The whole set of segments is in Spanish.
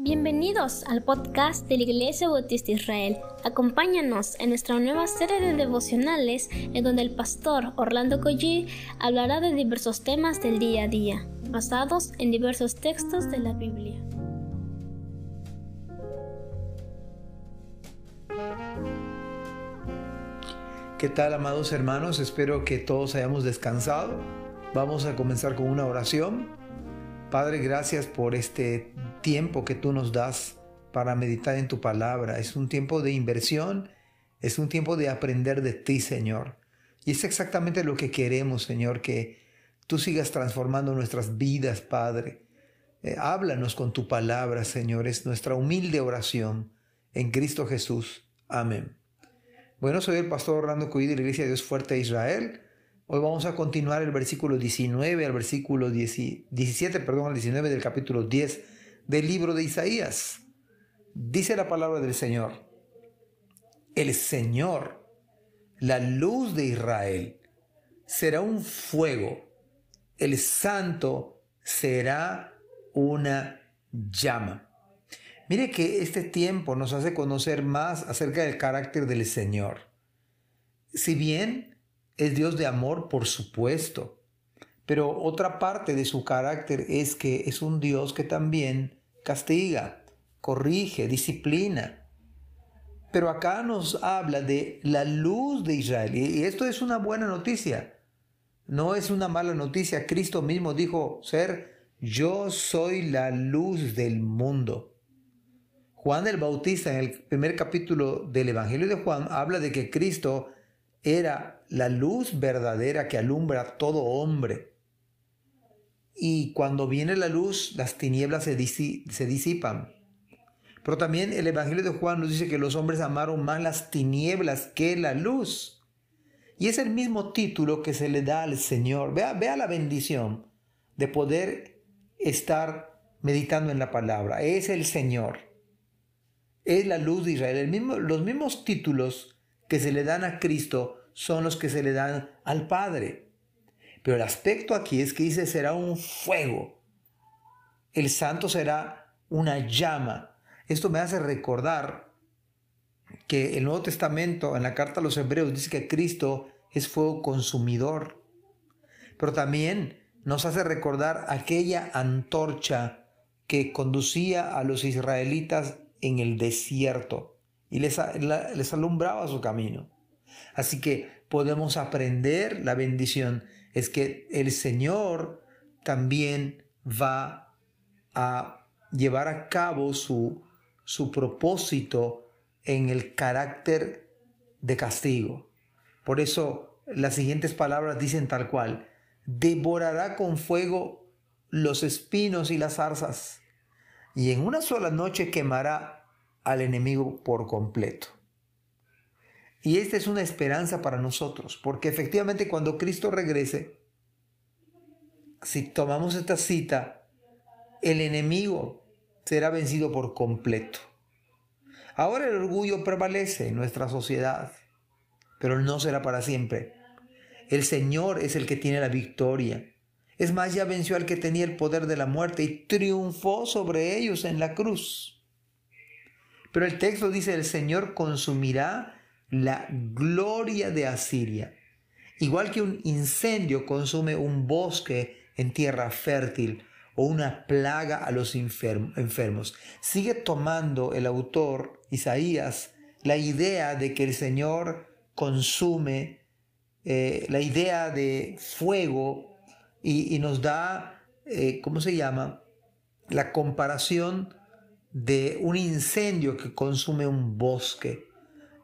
Bienvenidos al podcast de la Iglesia Bautista Israel. Acompáñanos en nuestra nueva serie de devocionales en donde el pastor Orlando Collie hablará de diversos temas del día a día, basados en diversos textos de la Biblia. ¿Qué tal, amados hermanos? Espero que todos hayamos descansado. Vamos a comenzar con una oración. Padre, gracias por este tiempo que tú nos das para meditar en tu palabra. Es un tiempo de inversión, es un tiempo de aprender de ti, Señor. Y es exactamente lo que queremos, Señor, que tú sigas transformando nuestras vidas, Padre. Eh, háblanos con tu palabra, Señor. Es nuestra humilde oración en Cristo Jesús. Amén. Bueno, soy el pastor Orlando Cuí de la Iglesia de Dios Fuerte de Israel. Hoy vamos a continuar el versículo 19 al versículo 17, perdón, al 19 del capítulo 10 del libro de Isaías. Dice la palabra del Señor, el Señor, la luz de Israel, será un fuego, el santo será una llama. Mire que este tiempo nos hace conocer más acerca del carácter del Señor. Si bien es Dios de amor, por supuesto. Pero otra parte de su carácter es que es un Dios que también castiga, corrige, disciplina. Pero acá nos habla de la luz de Israel. Y esto es una buena noticia. No es una mala noticia. Cristo mismo dijo ser, yo soy la luz del mundo. Juan el Bautista en el primer capítulo del Evangelio de Juan habla de que Cristo era la luz verdadera que alumbra a todo hombre. Y cuando viene la luz, las tinieblas se, disipan. Pero también el Evangelio de Juan nos dice que los hombres amaron más las tinieblas que la luz. Y es el mismo título que se le da al Señor. Vea, vea la bendición de poder estar meditando en la palabra. Es el Señor. Es la luz de Israel. El mismo, los mismos títulos que se le dan a Cristo son los que se le dan al Padre. Pero el aspecto aquí es que dice será un fuego. El santo será una llama. Esto me hace recordar que el Nuevo Testamento, en la carta a los Hebreos, dice que Cristo es fuego consumidor. Pero también nos hace recordar aquella antorcha que conducía a los israelitas en el desierto y les, les alumbraba su camino. Así que podemos aprender la bendición. Es que el Señor también va a llevar a cabo su, su propósito en el carácter de castigo. Por eso las siguientes palabras dicen tal cual, devorará con fuego los espinos y las zarzas, y en una sola noche quemará al enemigo por completo. Y esta es una esperanza para nosotros, porque efectivamente cuando Cristo regrese, si tomamos esta cita, el enemigo será vencido por completo. Ahora el orgullo prevalece en nuestra sociedad, pero no será para siempre. El Señor es el que tiene la victoria. Es más, ya venció al que tenía el poder de la muerte y triunfó sobre ellos en la cruz. Pero el texto dice, el Señor consumirá la gloria de Asiria. Igual que un incendio consume un bosque en tierra fértil o una plaga a los enfermos. Sigue tomando el autor Isaías la idea de que el Señor consume, eh, la idea de fuego y, nos da, eh, ¿cómo se llama? La comparación de un incendio que consume un bosque.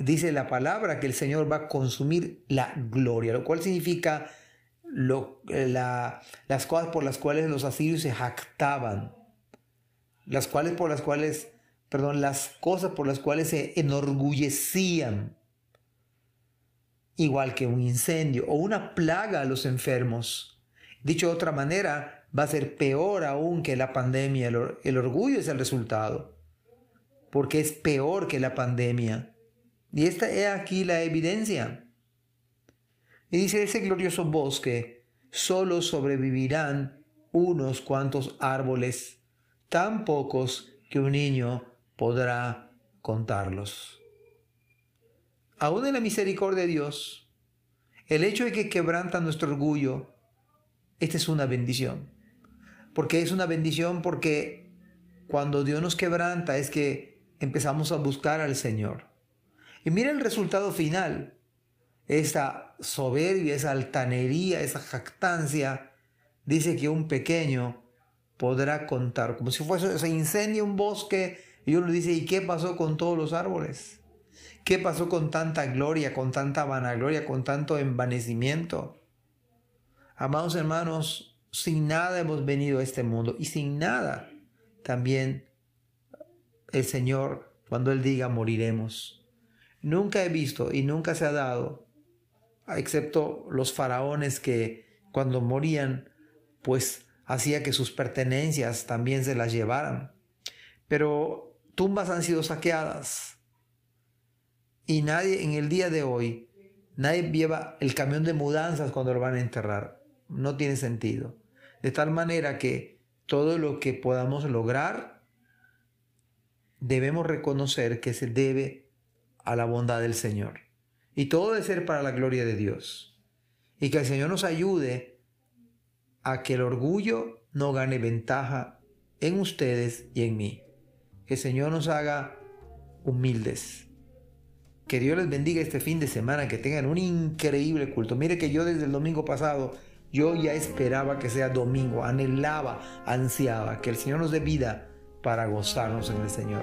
Dice la palabra que el Señor va a consumir la gloria, lo cual significa lo, las cosas por las cuales los asirios se jactaban, las cuales por las cuales, perdón, las cosas por las cuales se enorgullecían, igual que un incendio o una plaga a los enfermos. Dicho de otra manera, va a ser peor aún que la pandemia. El, orgullo es el resultado, porque es peor que la pandemia. Y esta es aquí la evidencia. Y dice, ese glorioso bosque, solo sobrevivirán unos cuantos árboles, tan pocos que un niño podrá contarlos. Aún en la misericordia de Dios, el hecho de que quebranta nuestro orgullo, esta es una bendición. Porque es una bendición porque cuando Dios nos quebranta es que empezamos a buscar al Señor. Y mira el resultado final. Esa soberbia, esa altanería, esa jactancia, dice que un pequeño podrá contar, como si fuese, se incendia un bosque y uno dice, ¿y qué pasó con todos los árboles? ¿Qué pasó con tanta gloria, con tanta vanagloria, con tanto envanecimiento? Amados hermanos, sin nada hemos venido a este mundo y sin nada también el Señor, cuando Él diga, moriremos. Nunca he visto y nunca se ha dado, excepto los faraones que cuando morían, pues hacía que sus pertenencias también se las llevaran. Pero tumbas han sido saqueadas y nadie en el día de hoy, nadie lleva el camión de mudanzas cuando lo van a enterrar. No tiene sentido. De tal manera que todo lo que podamos lograr, debemos reconocer que se debe a la bondad del Señor. Y todo debe ser para la gloria de Dios. Y que el Señor nos ayude a que el orgullo no gane ventaja en ustedes y en mí. Que el Señor nos haga humildes. Que Dios les bendiga este fin de semana, que tengan un increíble culto. Mire que yo desde el domingo pasado, yo ya esperaba que sea domingo, anhelaba, ansiaba que el Señor nos dé vida para gozarnos en el Señor.